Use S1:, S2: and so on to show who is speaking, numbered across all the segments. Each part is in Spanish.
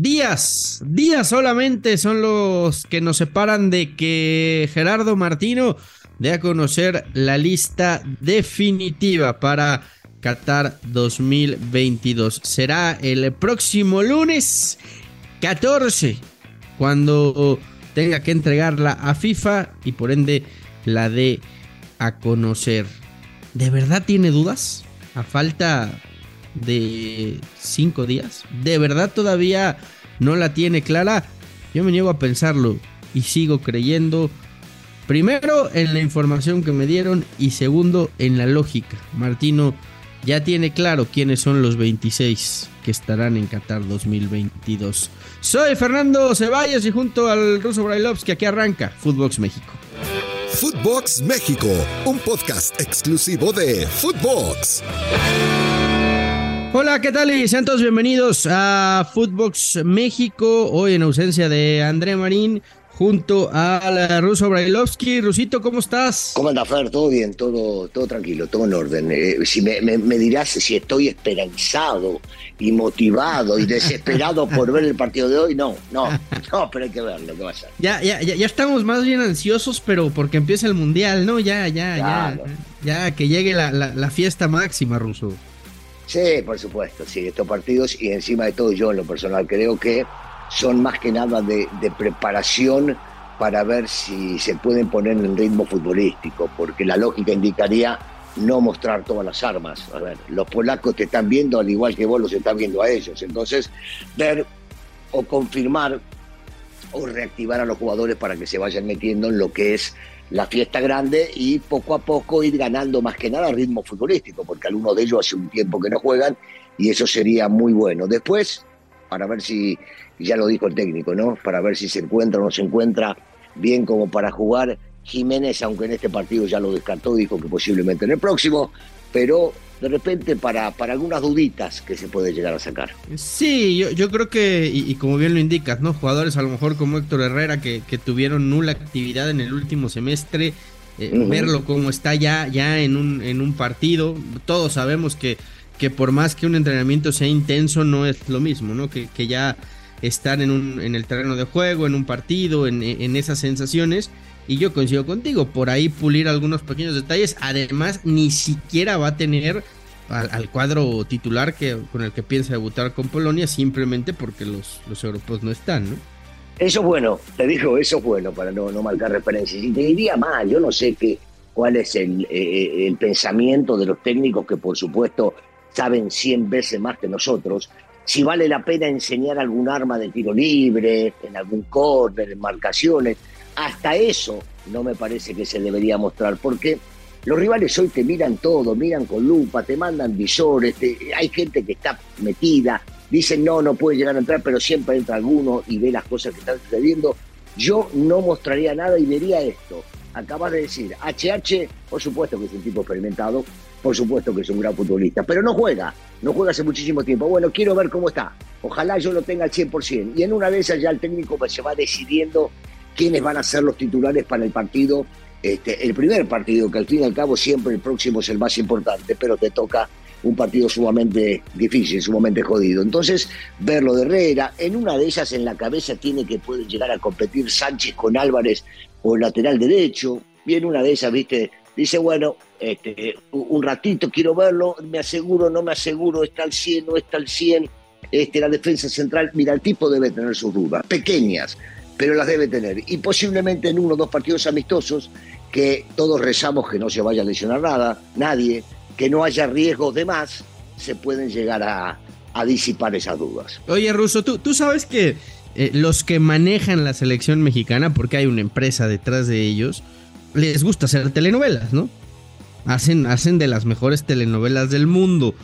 S1: días, días solamente son los que nos separan de que Gerardo Martino dé a conocer la lista definitiva para Qatar 2022. Será el próximo lunes 14 cuando tenga que entregarla a FIFA y por ende la dé a conocer. ¿De verdad tiene dudas? A falta de cinco días. ¿De verdad todavía no la tiene clara? Yo me niego a pensarlo y sigo creyendo. Primero en la información que me dieron y segundo en la lógica. Martino ya tiene claro quiénes son los 26 que estarán en Qatar 2022. Soy Fernando Ceballos y junto al ruso Brailovsky aquí arranca Footbox México.
S2: Footbox México, un podcast exclusivo de Footbox.
S1: Hola, ¿qué tal? Y sean todos bienvenidos a Footbox México. Hoy en ausencia de André Marín, junto al ruso Brailovsky. Rusito, ¿cómo estás?
S3: ¿Cómo anda, Fer? Todo bien, todo, todo tranquilo, todo en orden. Eh, si me, dirás si estoy esperanzado y motivado y desesperado por ver el partido de hoy, no, no, no, pero hay que verlo, ¿qué va a ser?
S1: Ya, ya, ya, ya estamos más bien ansiosos, pero porque empieza el Mundial, ¿no? Ya, ya, ya, ya, que llegue la, la fiesta máxima, Ruso.
S3: Sí, por supuesto, sí, estos partidos y encima de todo yo en lo personal creo que son más que nada de, preparación para ver si se pueden poner en ritmo futbolístico, porque la lógica indicaría no mostrar todas las armas. A ver, los polacos te están viendo al igual que vos los estás viendo a ellos. Entonces, ver o confirmar o reactivar a los jugadores para que se vayan metiendo en lo que es la fiesta grande y poco a poco ir ganando más que nada ritmo futbolístico, porque algunos de ellos hace un tiempo que no juegan y eso sería muy bueno. Después, para ver si, ya lo dijo el técnico, ¿no? Para ver si se encuentra o no se encuentra bien como para jugar. Jiménez, aunque en este partido ya lo descartó, dijo que posiblemente en el próximo, pero de repente para, para algunas duditas que se puede llegar a sacar.
S1: Sí, yo, yo creo que, y, como bien lo indicas, ¿no? Jugadores a lo mejor como Héctor Herrera que, que tuvieron nula actividad en el último semestre, eh, verlo como está ya, ya en, un, en un partido, todos sabemos que, que por más que un entrenamiento sea intenso, no es lo mismo, ¿no? Que, que ya estar en, un, en el terreno de juego, en un partido, en, en esas sensaciones. Y yo coincido contigo, por ahí pulir algunos pequeños detalles. Además, ni siquiera va a tener al, cuadro titular que, con el que piensa debutar con Polonia, simplemente porque los, los europeos no están, ¿no?
S3: Eso es bueno, te digo, eso es bueno para no, no marcar referencias. Y te diría más, yo no sé qué, cuál es el, eh, eh, pensamiento de los técnicos que por supuesto saben 100 veces más que nosotros, si vale la pena enseñar algún arma de tiro libre, en algún córner, en marcaciones hasta eso no me parece que se debería mostrar, porque los rivales hoy te miran todo, miran con lupa, te mandan visores, hay gente que está metida, dicen no, no puede llegar a entrar, pero siempre entra alguno y ve las cosas que están sucediendo. Yo no mostraría nada y vería esto. Acabas de decir, HH, por supuesto que es un tipo experimentado, por supuesto que es un gran futbolista, pero no juega, no juega hace muchísimo tiempo. Bueno, quiero ver cómo está. Ojalá yo lo tenga al 100%. Y en una de esas ya el técnico se va decidiendo quiénes van a ser los titulares para el partido, este, el primer partido, que al fin y al cabo siempre el próximo es el más importante, pero te toca un partido sumamente difícil, sumamente jodido. Entonces, verlo de Herrera, en una de ellas en la cabeza tiene que puede llegar a competir Sánchez con Álvarez o lateral derecho, y en una de esas, viste, dice, bueno, este, un ratito quiero verlo, me aseguro, no me aseguro, está al 100, no está al 100, este, la defensa central, mira, el tipo debe tener sus dudas, pequeñas, pero las debe tener. Y posiblemente en uno o dos partidos amistosos, que todos rezamos que no se vaya a lesionar nada, nadie, que no haya riesgos de más, se pueden llegar a, disipar esas dudas.
S1: Oye, Russo, tú, tú sabes que eh, los que manejan la selección mexicana, porque hay una empresa detrás de ellos, les gusta hacer telenovelas, ¿no? Hacen, hacen de las mejores telenovelas del mundo.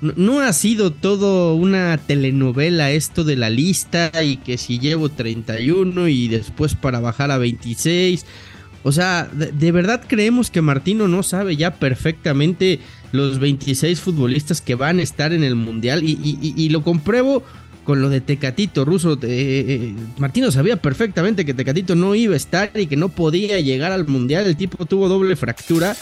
S1: No, ha sido todo una telenovela esto de la lista y que si llevo 31 y después para bajar a 26. O sea, de, verdad creemos que Martino no sabe ya perfectamente los 26 futbolistas que van a estar en el Mundial y, lo compruebo con lo de Tecatito Ruso. Eh, eh, Martino sabía perfectamente que Tecatito no iba a estar y que no podía llegar al Mundial. El tipo tuvo doble fractura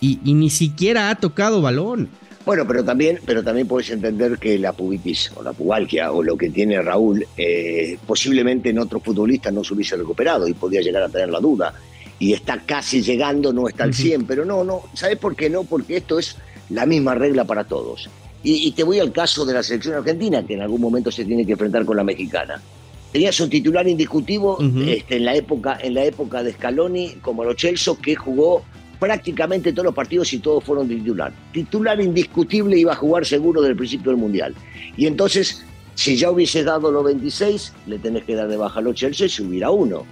S1: y ni siquiera ha tocado balón.
S3: Bueno, pero también, pero también puedes entender que la pubitis o la pubalgia o lo que tiene Raúl, eh, posiblemente en otro futbolista no se hubiese recuperado y podía llegar a tener la duda. Y está casi llegando, no está al 100, pero no, no, ¿sabes por qué no? Porque esto es la misma regla para todos. Y, te voy al caso de la selección argentina, que en algún momento se tiene que enfrentar con la mexicana. Tenías un titular indiscutivo este, en, la época, en la época de Scaloni, como lo Chelsea, que jugó prácticamente todos los partidos y todos fueron titular. Titular indiscutible iba a jugar seguro desde el principio del Mundial. Y entonces, si ya hubiese dado los 26, le tenés que dar de baja a los Chelsea y subir a uno.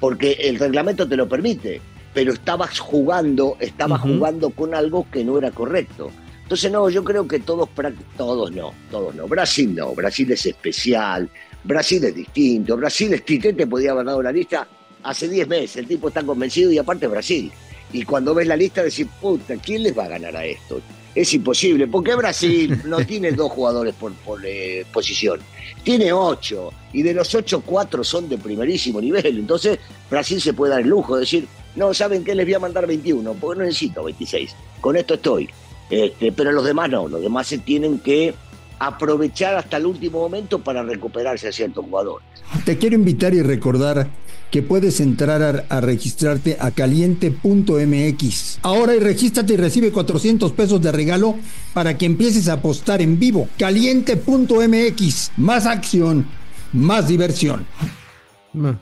S3: Porque el reglamento te lo permite, pero estabas jugando, estabas jugando con algo que no era correcto. Entonces, no, yo creo que todos, todos no, todos no. Brasil no, Brasil es especial, Brasil es distinto, Brasil es Tite podía haber dado la lista hace 10 meses, el tipo está convencido y aparte Brasil. Y cuando ves la lista decís, puta, ¿quién les va a ganar a esto? Es imposible, porque Brasil no tiene dos jugadores por, eh, posición, tiene ocho, y de los ocho, cuatro son de primerísimo nivel. Entonces, Brasil se puede dar el lujo de decir, no, ¿saben qué? Les voy a mandar 21, porque no necesito 26. Con esto estoy. Este, pero los demás no, los demás se tienen que aprovechar hasta el último momento para recuperarse a ciertos jugadores.
S4: Te quiero invitar y recordar que puedes entrar a, registrarte a caliente.mx. Ahora y regístrate y recibe 400 pesos de regalo para que empieces a apostar en vivo. Caliente.mx. Más acción, más diversión.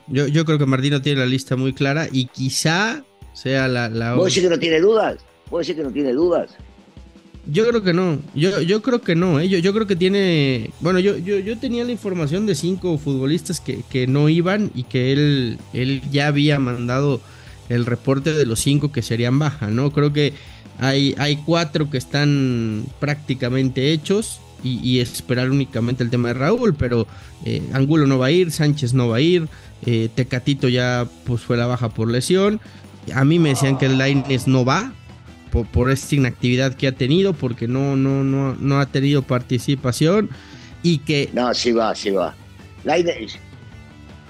S1: yo, yo creo que Martino tiene la lista muy clara y quizá sea la... la...
S3: ¿Vos decís que no tiene dudas? ¿Puedo decir que no tiene dudas?
S1: Yo creo que no, yo, yo creo que no, ¿eh? yo, yo creo que tiene, bueno, yo, yo, yo tenía la información de cinco futbolistas que, que no iban y que él, él ya había mandado el reporte de los cinco que serían baja, ¿no? Creo que hay, hay cuatro que están prácticamente hechos y, esperar únicamente el tema de Raúl, pero eh, Angulo no va a ir, Sánchez no va a ir, eh, Tecatito ya pues fue la baja por lesión, a mí me decían que el Lines no va, por, esta inactividad que ha tenido, porque no, no, no, no ha tenido participación y que...
S3: No, sí va, sí va.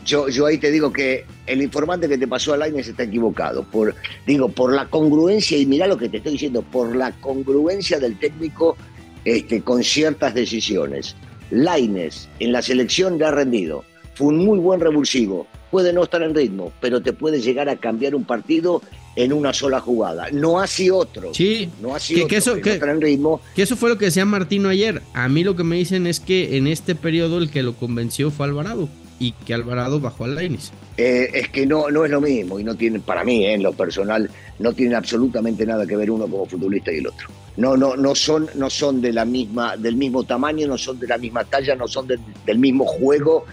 S3: yo, yo ahí te digo que el informante que te pasó a Laines está equivocado. Por, digo, por la congruencia, y mira lo que te estoy diciendo, por la congruencia del técnico este, con ciertas decisiones. Laines en la selección le ha rendido. Fue un muy buen revulsivo. Puede no estar en ritmo, pero te puede llegar a cambiar un partido en una sola jugada. No así otro.
S1: Sí,
S3: no así
S1: que,
S3: otro,
S1: que eso, que, ritmo. que eso fue lo que decía Martino ayer. A mí lo que me dicen es que en este periodo el que lo convenció fue Alvarado y que Alvarado bajó al Lainis.
S3: Eh, es que no, no es lo mismo y no tiene, para mí, eh, en lo personal, no tiene absolutamente nada que ver uno como futbolista y el otro. No, no, no son, no son de la misma, del mismo tamaño, no son de la misma talla, no son del mismo juego.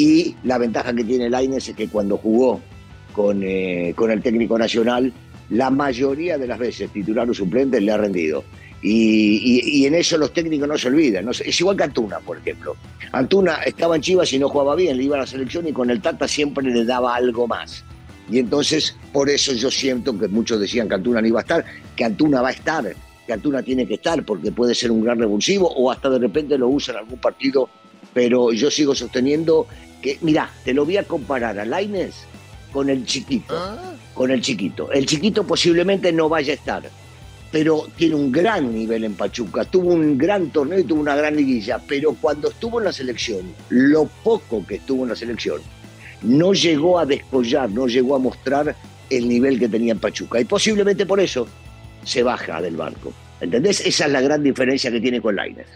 S3: Y la ventaja que tiene Laines es que cuando jugó con, eh, con el técnico nacional, la mayoría de las veces titular o suplente le ha rendido. Y, en eso los técnicos no se olvidan. No es igual que Antuna, por ejemplo. Antuna estaba en Chivas y no jugaba bien, le iba a la selección y con el Tata siempre le daba algo más. Y entonces, por eso yo siento que muchos decían que Antuna no iba a estar, que Antuna va a estar, que Antuna tiene que estar porque puede ser un gran revulsivo o hasta de repente lo usa en algún partido. Pero yo sigo sosteniendo que, mira, te lo voy a comparar a Laines con el chiquito. Ah. Con el chiquito. El chiquito posiblemente no vaya a estar, pero tiene un gran nivel en Pachuca. Tuvo un gran torneo y tuvo una gran liguilla, pero cuando estuvo en la selección, lo poco que estuvo en la selección, no llegó a descollar, no llegó a mostrar el nivel que tenía en Pachuca. Y posiblemente por eso se baja del barco. ¿Entendés? Esa es la gran diferencia que tiene con Lainez.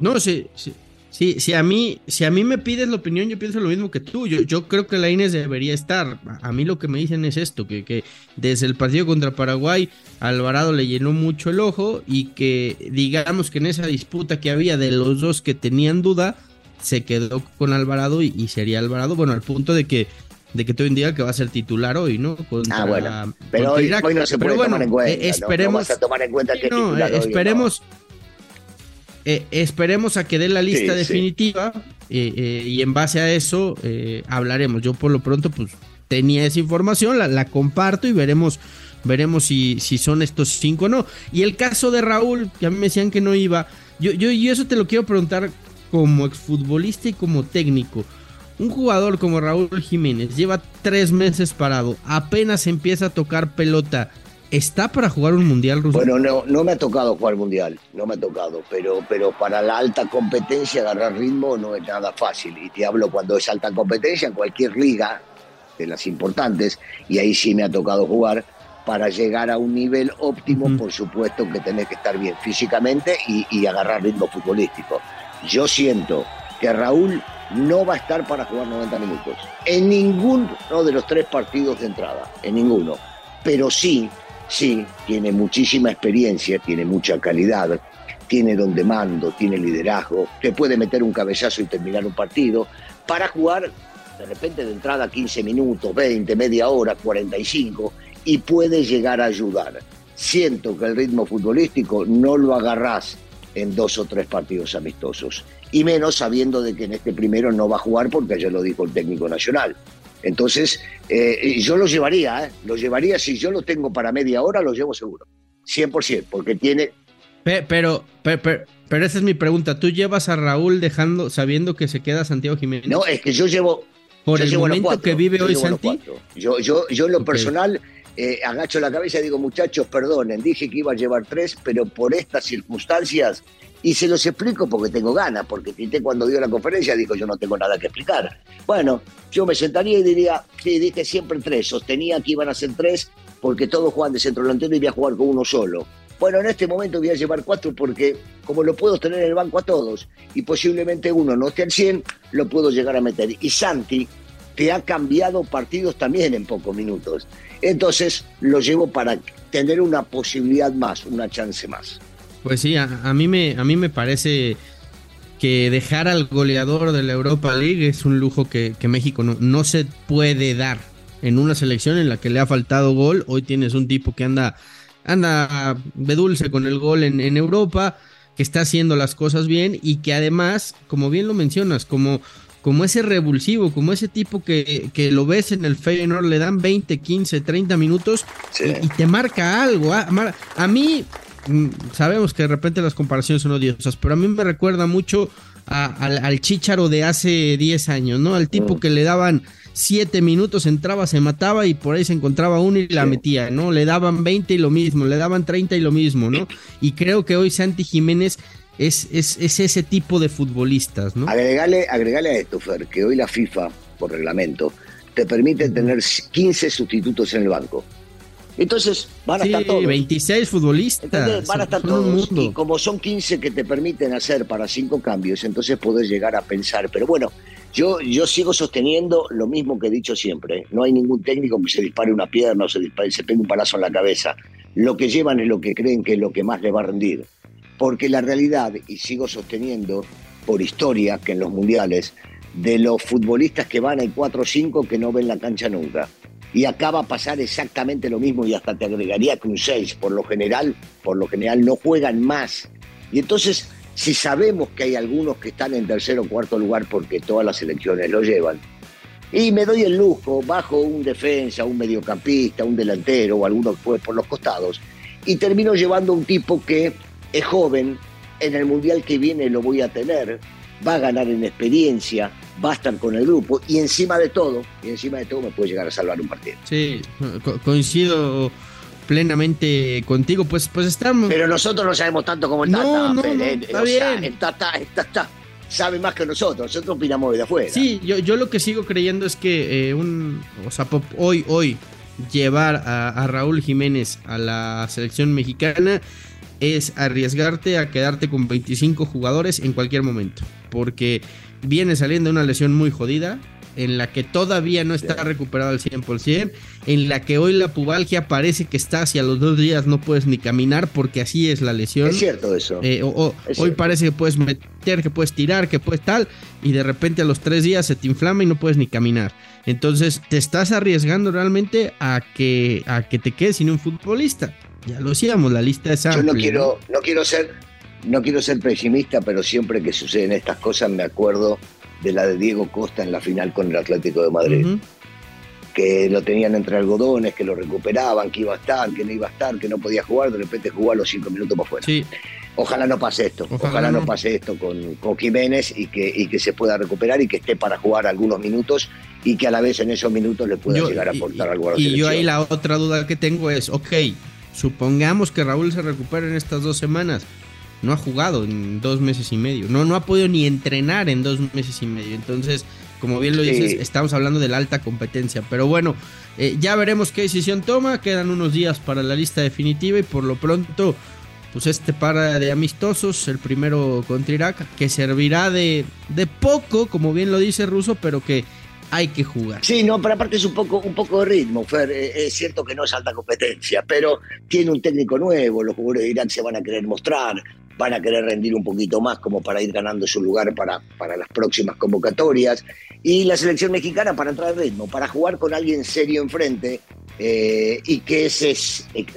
S1: No, sí, sí, Sí, si a mí, si a mí me pides la opinión, yo pienso lo mismo que tú. Yo, yo creo que la Inés debería estar. A mí lo que me dicen es esto, que, que desde el partido contra Paraguay, Alvarado le llenó mucho el ojo y que digamos que en esa disputa que había de los dos que tenían duda, se quedó con Alvarado y, sería Alvarado, bueno, al punto de que de que todo indica que va a ser titular hoy, ¿no?
S3: ah, bueno. Pero hoy, no se puede tomar en cuenta.
S1: esperemos,
S3: a tomar en cuenta que
S1: no, esperemos, eh, esperemos a que dé la lista definitiva eh, eh, y en base a eso hablaremos. Yo por lo pronto pues tenía esa información, la, comparto y veremos, veremos si, si, son estos cinco o no. Y el caso de Raúl, que a mí me decían que no iba, yo, yo, yo eso te lo quiero preguntar como exfutbolista y como técnico. Un jugador como Raúl Jiménez lleva tres meses parado, apenas empieza a tocar pelota ¿está para jugar un mundial,
S3: Russo? Bueno, no, no me ha tocado jugar mundial, no me ha tocado, pero, pero para la alta competencia agarrar ritmo no es nada fácil. Y te hablo cuando es alta competencia en cualquier liga, de las importantes, y ahí sí me ha tocado jugar. Para llegar a un nivel óptimo, por supuesto que tenés que estar bien físicamente y, y agarrar ritmo futbolístico. Yo siento que Raúl no va a estar para jugar 90 minutos. En ninguno de los tres partidos de entrada, en ninguno. Pero sí, sí, tiene muchísima experiencia, tiene mucha calidad, tiene donde mando, tiene liderazgo, te puede meter un cabezazo y terminar un partido para jugar de repente de entrada 15 minutos, 20, media hora, 45 y puede llegar a ayudar. Siento que el ritmo futbolístico no lo agarrás en dos o tres partidos amistosos y menos sabiendo de que en este primero no va a jugar porque ya lo dijo el técnico nacional. Entonces, eh, yo lo llevaría, ¿eh? lo llevaría, si yo lo tengo para media hora, lo llevo seguro, 100%, porque tiene...
S1: Pero, pero, pero, esa es mi pregunta, ¿tú llevas a Raúl dejando, sabiendo que se queda Santiago Jiménez?
S3: No, es que yo llevo...
S1: Por el momento que vive hoy Santi.
S3: Yo, yo, yo en lo personal eh, agacho la cabeza y digo, muchachos, perdonen, dije que iba a llevar tres, pero por estas circunstancias y se los explico porque tengo ganas, porque Tite cuando dio la conferencia dijo yo no tengo nada que explicar. Bueno, yo me sentaría y diría, sí, dije siempre tres, sostenía que iban a ser tres porque todos juegan de centro delantero y voy a jugar con uno solo. Bueno, en este momento voy a llevar cuatro porque como lo puedo tener en el banco a todos y posiblemente uno no esté al 100, lo puedo llegar a meter. Y Santi te ha cambiado partidos también en pocos minutos. Entonces lo llevo para tener una posibilidad más, una chance más.
S1: Pues sí, a, mí, me, a mí me parece que dejar al goleador de la Europa League es un lujo que, México no, no, se puede dar en una selección en la que le ha faltado gol. Hoy tienes un tipo que anda, anda de con el gol en, en Europa, que está haciendo las cosas bien y que además, como bien lo mencionas, como, como ese revulsivo, como ese tipo que, que lo ves en el Feyenoord, le dan 20, 15, 30 minutos y, te marca algo. A, ah, a mí Mm, sabemos que de repente las comparaciones son odiosas, pero a mí me recuerda mucho al, al Chicharo de hace 10 años, ¿no? Al tipo mm. que le daban 7 minutos, entraba, se mataba y por ahí se encontraba uno y la metía, ¿no? Le daban 20 y lo mismo, le daban 30 y lo mismo, ¿no? Y creo que hoy Santi Jiménez es, es, ese tipo de futbolistas, ¿no?
S3: Agregale, agregale a esto, Fer, que hoy la FIFA, por reglamento, te permite tener 15 sustitutos en el banco. Entonces van a estar todos.
S1: 26 futbolistas.
S3: Van a estar todos. Y como son 15 que te permiten hacer para cinco cambios, entonces podés llegar a pensar. Pero bueno, yo, yo sigo sosteniendo lo mismo que he dicho siempre. No hay ningún técnico que se dispare una pierna o se, dispare, se pegue un palazo en la cabeza. Lo que llevan es lo que creen que es lo que más le va a rendir. Porque la realidad, y sigo sosteniendo por historia que en los mundiales, de los futbolistas que van hay 4 o 5 que no ven la cancha nunca y acá va a pasar exactamente lo mismo y hasta te agregaría que un 6, por lo general, por lo general no juegan más. Y entonces, si sabemos que hay algunos que están en tercer o cuarto lugar porque todas las elecciones lo llevan, y me doy el lujo, bajo un defensa, un mediocampista, un delantero o alguno que por los costados, y termino llevando un tipo que es joven, en el mundial que viene lo voy a tener, va a ganar en experiencia, va a estar con el grupo y encima de todo, y encima de todo me puede llegar a salvar un partido.
S1: Sí, coincido plenamente contigo, pues, pues estamos.
S3: Pero nosotros no sabemos tanto como el Tata.
S1: No, no, está bien.
S3: el Tata, sabe más que nosotros, nosotros opinamos de afuera.
S1: Sí, yo, yo lo que sigo creyendo es que eh, un, o sea, hoy, hoy, llevar a, a Raúl Jiménez a la selección mexicana es arriesgarte a quedarte con 25 jugadores en cualquier momento. Porque viene saliendo una lesión muy jodida, en la que todavía no está recuperado al 100%, en la que hoy la pubalgia parece que está hacia los dos días no puedes ni caminar porque así es la lesión.
S3: Es cierto eso.
S1: Eh, hoy parece que puedes meter, que puedes tirar, que puedes tal, y de repente a los tres días se te inflama y no puedes ni caminar. Entonces te estás arriesgando realmente a que, a que te quedes sin un futbolista. Ya lo decíamos, la lista es amplia.
S3: Yo no quiero, ¿no? quiero ser, no quiero ser pesimista, pero siempre que suceden estas cosas me acuerdo de la de Diego Costa en la final con el Atlético de Madrid. Que lo tenían entre algodones, que lo recuperaban, que iba a estar, que no iba a estar, que no podía jugar, de repente jugó a los cinco minutos por fuera.
S1: Sí.
S3: Ojalá no pase esto, ojalá, no. pase esto con, con Jiménez y que, y que se pueda recuperar y que esté para jugar algunos minutos y que a la vez en esos minutos le pueda llegar a aportar algo a la
S1: Y yo ahí la otra duda que tengo es, ok, supongamos que Raúl se recupera en estas dos semanas. No ha jugado en dos meses y medio. No, no ha podido ni entrenar en dos meses y medio. Entonces, como bien lo dices, estamos hablando de la alta competencia. Pero bueno, eh, ya veremos qué decisión toma. Quedan unos días para la lista definitiva y por lo pronto, pues este par de amistosos, el primero contra Irak, que servirá de, de poco, como bien lo dice Russo, pero que hay que jugar.
S3: Sí, no, pero aparte es un poco, un poco de ritmo, Fer. Eh, es cierto que no es alta competencia, pero tiene un técnico nuevo, los jugadores de Irak se van a querer mostrar, van a querer rendir un poquito más como para ir ganando su lugar para, para las próximas convocatorias. Y la selección mexicana para entrar al ritmo, para jugar con alguien serio enfrente eh, y que ese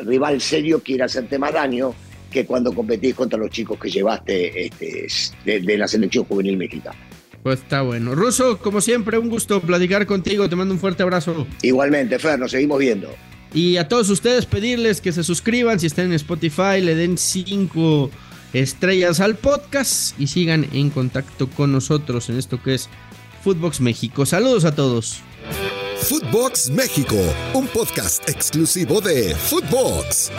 S3: rival serio quiera hacerte más daño que cuando competís contra los chicos que llevaste este, de la selección juvenil mexicana.
S1: Pues está bueno. Ruso, como siempre, un gusto platicar contigo. Te mando un fuerte abrazo.
S3: Igualmente, Fer, nos seguimos viendo.
S1: Y a todos ustedes pedirles que se suscriban si están en Spotify, le den cinco estrellas al podcast y sigan en contacto con nosotros en esto que es Footbox México. Saludos a todos.
S2: Footbox México, un podcast exclusivo de Footbox.